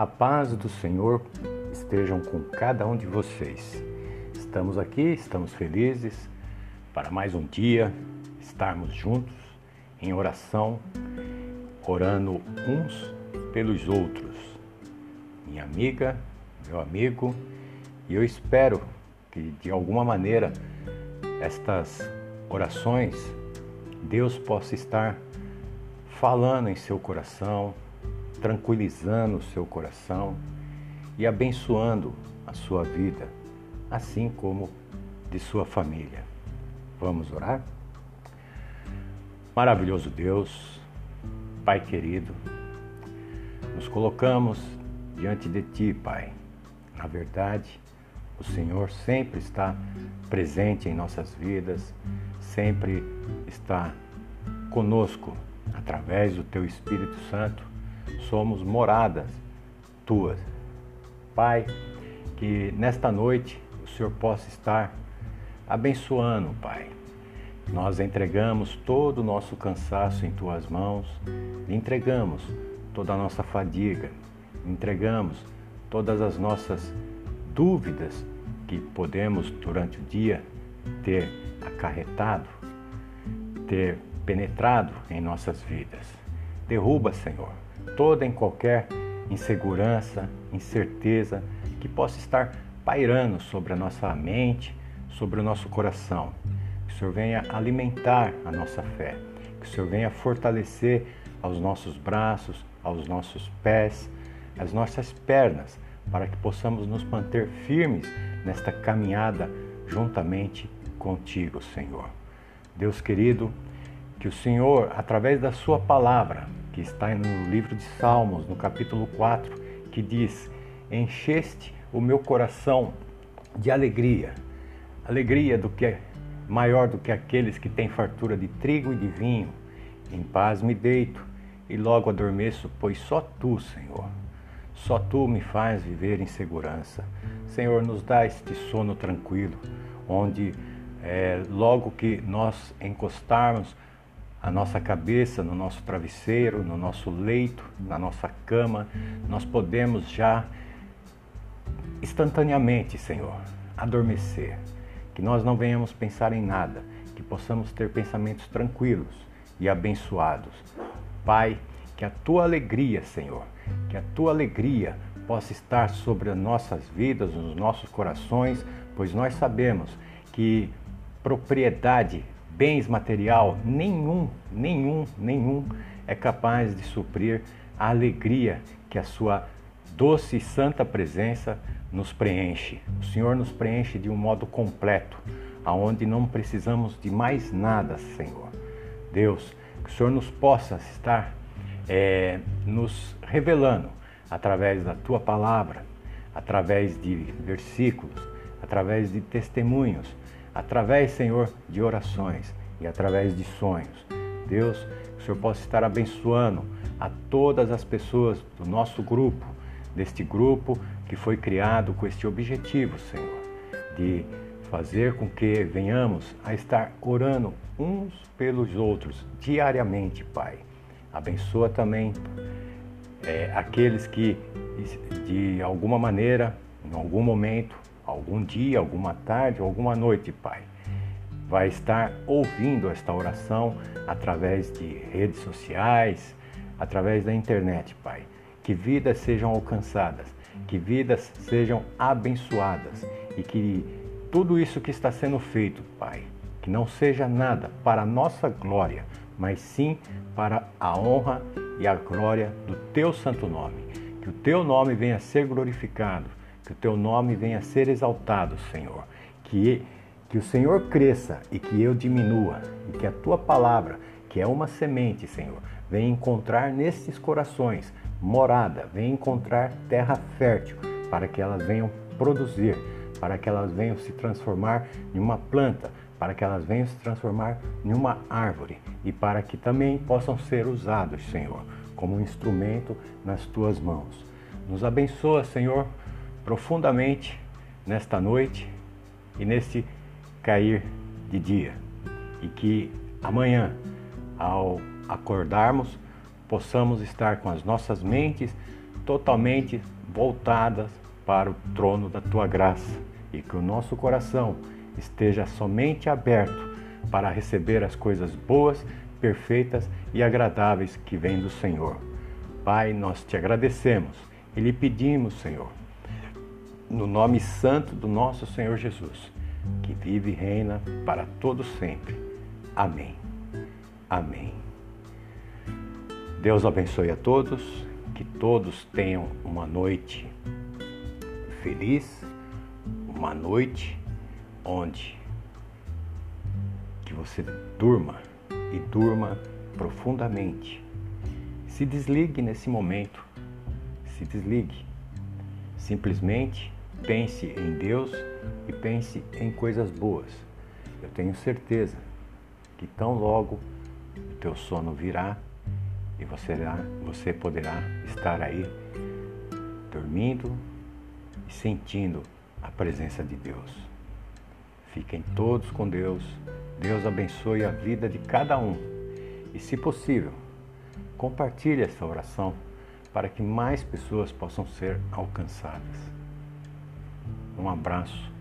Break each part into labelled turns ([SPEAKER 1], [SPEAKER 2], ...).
[SPEAKER 1] A paz do Senhor estejam com cada um de vocês. Estamos aqui, estamos felizes para mais um dia estarmos juntos em oração, orando uns pelos outros. Minha amiga, meu amigo, e eu espero que de alguma maneira estas orações Deus possa estar falando em seu coração, tranquilizando o seu coração e abençoando a sua vida, assim como de sua família. Vamos orar? Maravilhoso Deus, Pai querido, nos colocamos diante de Ti, Pai. Na verdade, o Senhor sempre está presente em nossas vidas, sempre está conosco através do Teu Espírito Santo. Somos moradas Tuas. Pai, que nesta noite o Senhor possa estar abençoando, Pai. Nós entregamos todo o nosso cansaço em Tuas mãos, entregamos toda a nossa fadiga, entregamos todas as nossas dúvidas que podemos durante o dia ter acarretado, ter penetrado em nossas vidas. Derruba, Senhor, toda e qualquer insegurança, incerteza que possa estar pairando sobre a nossa mente, sobre o nosso coração. Que o Senhor venha alimentar a nossa fé, que o Senhor venha fortalecer aos nossos braços, aos nossos pés, as nossas pernas, para que possamos nos manter firmes nesta caminhada juntamente contigo, Senhor. Deus querido, que o Senhor, através da Sua palavra, que está no livro de Salmos, no capítulo 4, que diz: Encheste o meu coração de alegria, alegria do que é maior do que aqueles que têm fartura de trigo e de vinho. Em paz me deito e logo adormeço, pois só tu, Senhor, só tu me faz viver em segurança. Senhor, nos dá este sono tranquilo, onde é, logo que nós encostarmos a nossa cabeça no nosso travesseiro, no nosso leito, na nossa cama, nós podemos já instantaneamente, Senhor, adormecer. Que nós não venhamos pensar em nada, que possamos ter pensamentos tranquilos e abençoados. Pai, que a tua alegria, Senhor, que a tua alegria possa estar sobre as nossas vidas, nos nossos corações, pois nós sabemos que propriedade bens material, nenhum, nenhum, nenhum é capaz de suprir a alegria que a sua doce e santa presença nos preenche. O Senhor nos preenche de um modo completo, aonde não precisamos de mais nada, Senhor. Deus, que o Senhor nos possa estar é, nos revelando através da tua palavra, através de versículos, através de testemunhos, através, Senhor, de orações e através de sonhos. Deus, que o Senhor possa estar abençoando a todas as pessoas do nosso grupo, deste grupo que foi criado com este objetivo, Senhor, de fazer com que venhamos a estar orando uns pelos outros diariamente, Pai. Abençoa também é, aqueles que, de alguma maneira, em algum momento, algum dia, alguma tarde, alguma noite, Pai, vai estar ouvindo esta oração através de redes sociais, através da internet, Pai. Que vidas sejam alcançadas, que vidas sejam abençoadas e que tudo isso que está sendo feito, Pai, que não seja nada para a nossa glória, mas sim para a honra e a glória do teu santo nome. Que o teu nome venha a ser glorificado, que o teu nome venha a ser exaltado, Senhor. Que, que o Senhor cresça e que eu diminua, e que a tua palavra, que é uma semente, Senhor, venha encontrar nesses corações morada, venha encontrar terra fértil, para que elas venham produzir, para que elas venham se transformar em uma planta, para que elas venham se transformar em uma árvore e para que também possam ser usados, Senhor, como um instrumento nas tuas mãos. Nos abençoa, Senhor, profundamente nesta noite e neste cair de dia. E que amanhã, ao acordarmos, possamos estar com as nossas mentes totalmente voltadas para o trono da tua graça e que o nosso coração esteja somente aberto para receber as coisas boas, perfeitas e agradáveis que vêm do Senhor. Pai, nós te agradecemos e lhe pedimos, Senhor, no nome santo do nosso Senhor Jesus, que vive e reina para todo sempre. Amém. Amém. Deus abençoe a todos, que todos tenham uma noite feliz, uma noite onde que você durma e durma profundamente. Se desligue nesse momento. Se desligue. Simplesmente pense em Deus e pense em coisas boas. Eu tenho certeza que tão logo o teu sono virá e você, você poderá estar aí dormindo e sentindo a presença de Deus. Fiquem todos com Deus. Deus abençoe a vida de cada um. E, se possível, compartilhe essa oração para que mais pessoas possam ser alcançadas. Um abraço.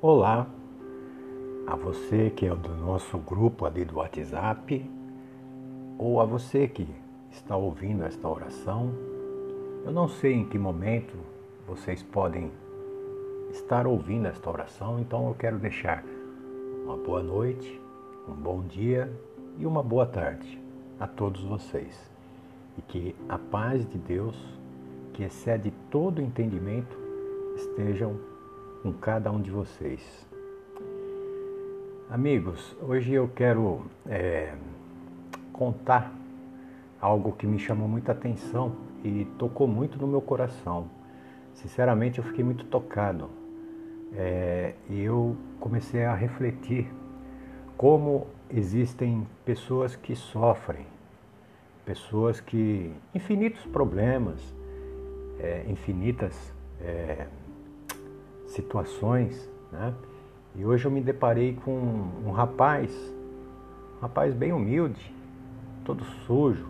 [SPEAKER 1] Olá, a você que é do nosso grupo ali do WhatsApp, ou a você que está ouvindo esta oração. Eu não sei em que momento vocês podem estar ouvindo esta oração, então eu quero deixar uma boa noite, um bom dia e uma boa tarde a todos vocês. E que a paz de Deus, que excede todo entendimento, estejam com cada um de vocês. Amigos, hoje eu quero é, contar algo que me chamou muita atenção e tocou muito no meu coração. Sinceramente, eu fiquei muito tocado é, e eu comecei a refletir como existem pessoas que sofrem, pessoas que infinitos problemas, é, infinitas é, situações, né? E hoje eu me deparei com um rapaz, um rapaz bem humilde, todo sujo,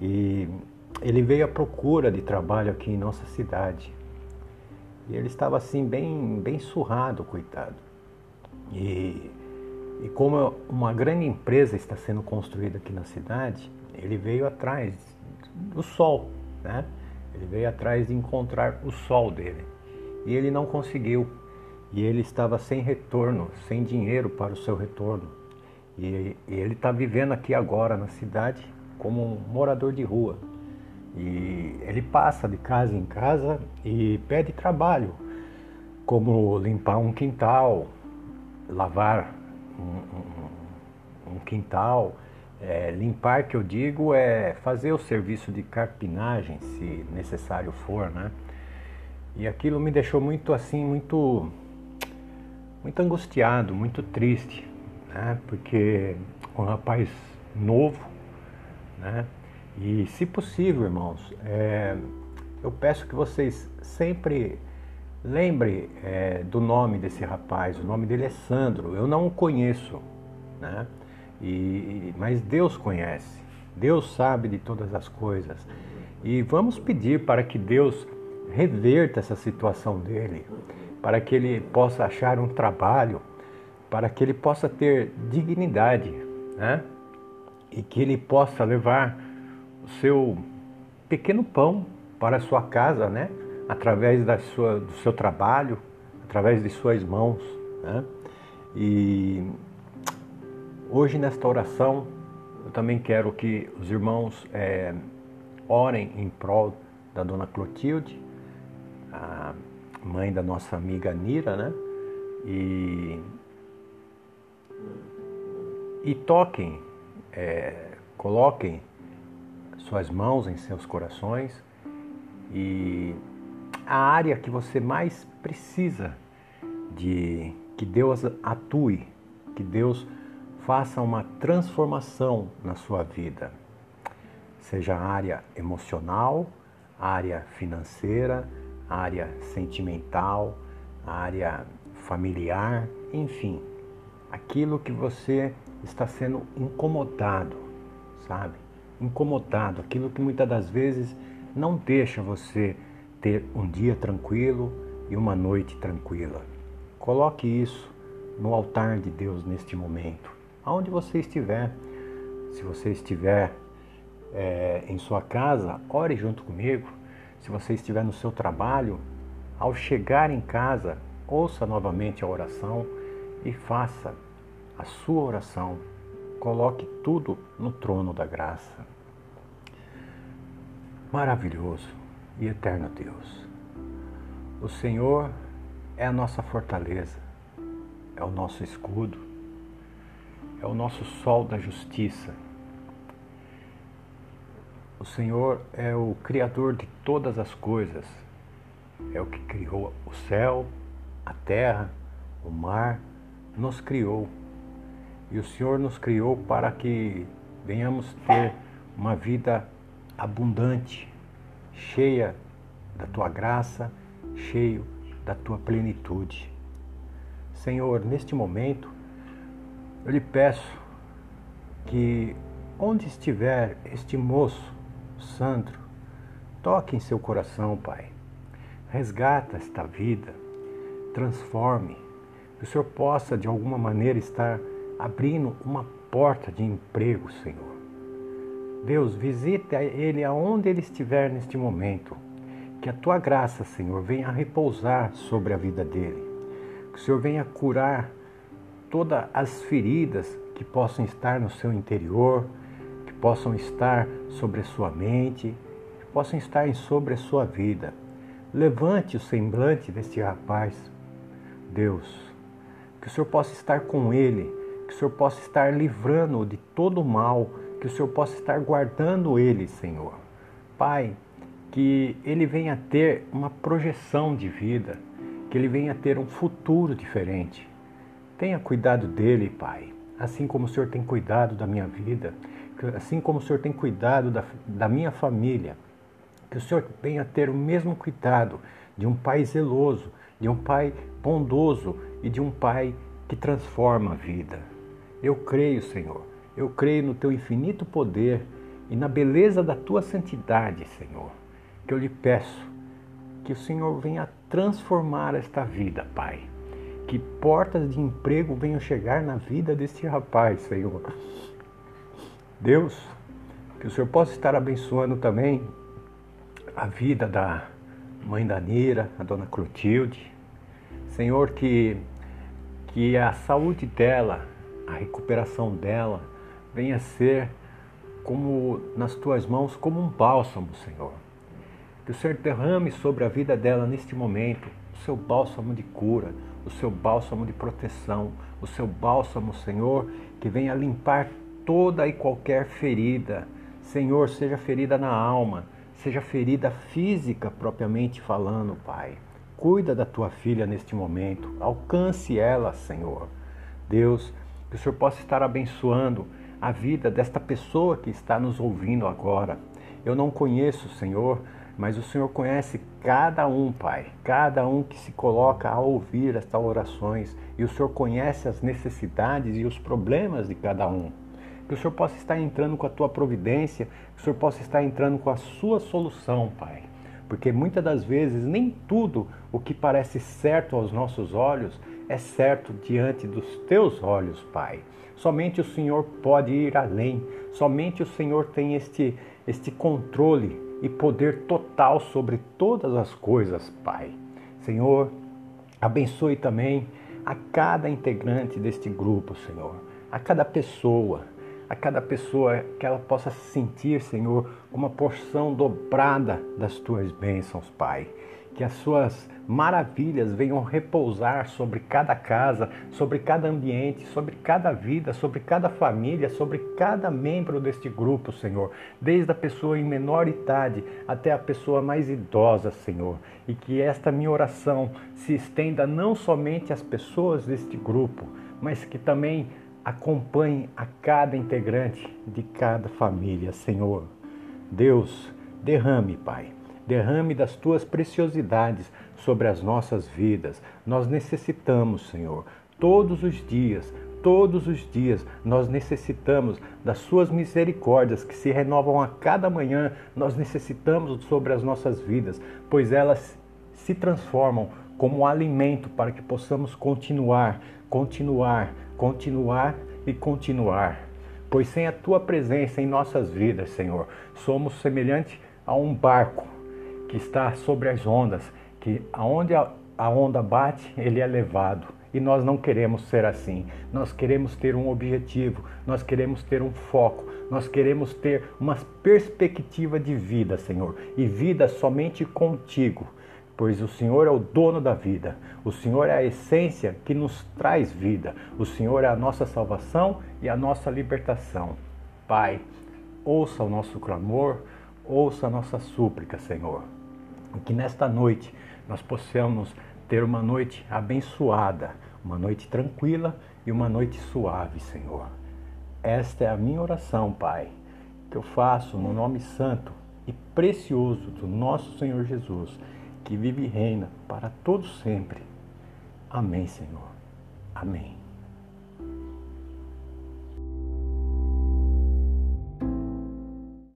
[SPEAKER 1] e ele veio à procura de trabalho aqui em nossa cidade. E ele estava assim bem, bem surrado, coitado. E, e como uma grande empresa está sendo construída aqui na cidade, ele veio atrás do sol, né? Ele veio atrás de encontrar o sol dele e ele não conseguiu. E ele estava sem retorno, sem dinheiro para o seu retorno. E, e ele está vivendo aqui agora na cidade como um morador de rua. E ele passa de casa em casa e pede trabalho, como limpar um quintal, lavar um, um, um quintal. É, limpar, que eu digo, é fazer o serviço de carpinagem, se necessário for, né? E aquilo me deixou muito assim, muito, muito angustiado, muito triste, né? Porque um rapaz novo, né? E se possível, irmãos, é, eu peço que vocês sempre lembrem é, do nome desse rapaz. O nome dele é Sandro. Eu não o conheço, né? E, mas Deus conhece. Deus sabe de todas as coisas. E vamos pedir para que Deus reverta essa situação dele, para que ele possa achar um trabalho, para que ele possa ter dignidade, né? E que ele possa levar seu pequeno pão para a sua casa, né? Através da sua, do seu trabalho, através de suas mãos, né? E hoje nesta oração eu também quero que os irmãos é, orem em prol da dona Clotilde, a mãe da nossa amiga Nira, né? E, e toquem, é, coloquem suas mãos em seus corações. E a área que você mais precisa de que Deus atue, que Deus faça uma transformação na sua vida, seja a área emocional, área financeira, área sentimental, área familiar, enfim, aquilo que você está sendo incomodado, sabe? Incomodado, aquilo que muitas das vezes não deixa você ter um dia tranquilo e uma noite tranquila. Coloque isso no altar de Deus neste momento, aonde você estiver. Se você estiver é, em sua casa, ore junto comigo. Se você estiver no seu trabalho, ao chegar em casa, ouça novamente a oração e faça a sua oração. Coloque tudo no trono da graça. Maravilhoso e eterno Deus. O Senhor é a nossa fortaleza, é o nosso escudo, é o nosso sol da justiça. O Senhor é o Criador de todas as coisas, é o que criou o céu, a terra, o mar, nos criou. E o Senhor nos criou para que venhamos ter uma vida abundante, cheia da tua graça, cheio da tua plenitude. Senhor, neste momento, eu lhe peço que onde estiver este moço, Sandro, toque em seu coração, Pai. Resgata esta vida, transforme, que o Senhor possa de alguma maneira estar abrindo uma porta de emprego, Senhor Deus, visita ele aonde ele estiver neste momento. Que a tua graça, Senhor, venha repousar sobre a vida dele. Que o Senhor venha curar todas as feridas que possam estar no seu interior, que possam estar sobre a sua mente, que possam estar sobre a sua vida. Levante o semblante deste rapaz, Deus. Que o Senhor possa estar com ele, que o Senhor possa estar livrando-o de todo o mal que o Senhor possa estar guardando ele, Senhor. Pai, que ele venha ter uma projeção de vida, que ele venha ter um futuro diferente. Tenha cuidado dele, Pai, assim como o Senhor tem cuidado da minha vida, assim como o Senhor tem cuidado da, da minha família. Que o Senhor venha ter o mesmo cuidado de um pai zeloso, de um pai bondoso e de um pai que transforma a vida. Eu creio, Senhor eu creio no teu infinito poder e na beleza da tua santidade, Senhor. Que eu lhe peço que o Senhor venha transformar esta vida, Pai. Que portas de emprego venham chegar na vida deste rapaz, Senhor. Deus, que o Senhor possa estar abençoando também a vida da mãe da Nira, a dona Clotilde. Senhor, que, que a saúde dela, a recuperação dela, venha ser como nas tuas mãos como um bálsamo, Senhor. Que o Senhor derrame sobre a vida dela neste momento o seu bálsamo de cura, o seu bálsamo de proteção, o seu bálsamo, Senhor, que venha limpar toda e qualquer ferida. Senhor, seja ferida na alma, seja ferida física propriamente falando, Pai. Cuida da tua filha neste momento, alcance ela, Senhor. Deus, que o Senhor possa estar abençoando a vida desta pessoa que está nos ouvindo agora. Eu não conheço o Senhor, mas o Senhor conhece cada um, Pai, cada um que se coloca a ouvir estas orações, e o Senhor conhece as necessidades e os problemas de cada um. Que o Senhor possa estar entrando com a tua providência, que o Senhor possa estar entrando com a sua solução, Pai. Porque muitas das vezes nem tudo o que parece certo aos nossos olhos é certo diante dos teus olhos, Pai. Somente o Senhor pode ir além. Somente o Senhor tem este, este controle e poder total sobre todas as coisas, Pai. Senhor, abençoe também a cada integrante deste grupo, Senhor, a cada pessoa, a cada pessoa que ela possa sentir, Senhor, uma porção dobrada das tuas bênçãos, Pai que as suas maravilhas venham repousar sobre cada casa, sobre cada ambiente, sobre cada vida, sobre cada família, sobre cada membro deste grupo, Senhor, desde a pessoa em menor idade até a pessoa mais idosa, Senhor, e que esta minha oração se estenda não somente às pessoas deste grupo, mas que também acompanhe a cada integrante de cada família, Senhor. Deus, derrame, Pai Derrame das tuas preciosidades sobre as nossas vidas. Nós necessitamos, Senhor, todos os dias, todos os dias nós necessitamos das suas misericórdias que se renovam a cada manhã. Nós necessitamos sobre as nossas vidas, pois elas se transformam como alimento para que possamos continuar, continuar, continuar e continuar. Pois sem a tua presença em nossas vidas, Senhor, somos semelhante a um barco que está sobre as ondas, que aonde a onda bate, ele é levado. E nós não queremos ser assim. Nós queremos ter um objetivo, nós queremos ter um foco, nós queremos ter uma perspectiva de vida, Senhor, e vida somente contigo pois o Senhor é o dono da vida, o Senhor é a essência que nos traz vida, o Senhor é a nossa salvação e a nossa libertação. Pai, ouça o nosso clamor, ouça a nossa súplica, Senhor. Que nesta noite nós possamos ter uma noite abençoada, uma noite tranquila e uma noite suave, Senhor. Esta é a minha oração, Pai, que eu faço no nome santo e precioso do nosso Senhor Jesus que vive e reina para todos sempre. Amém, Senhor. Amém.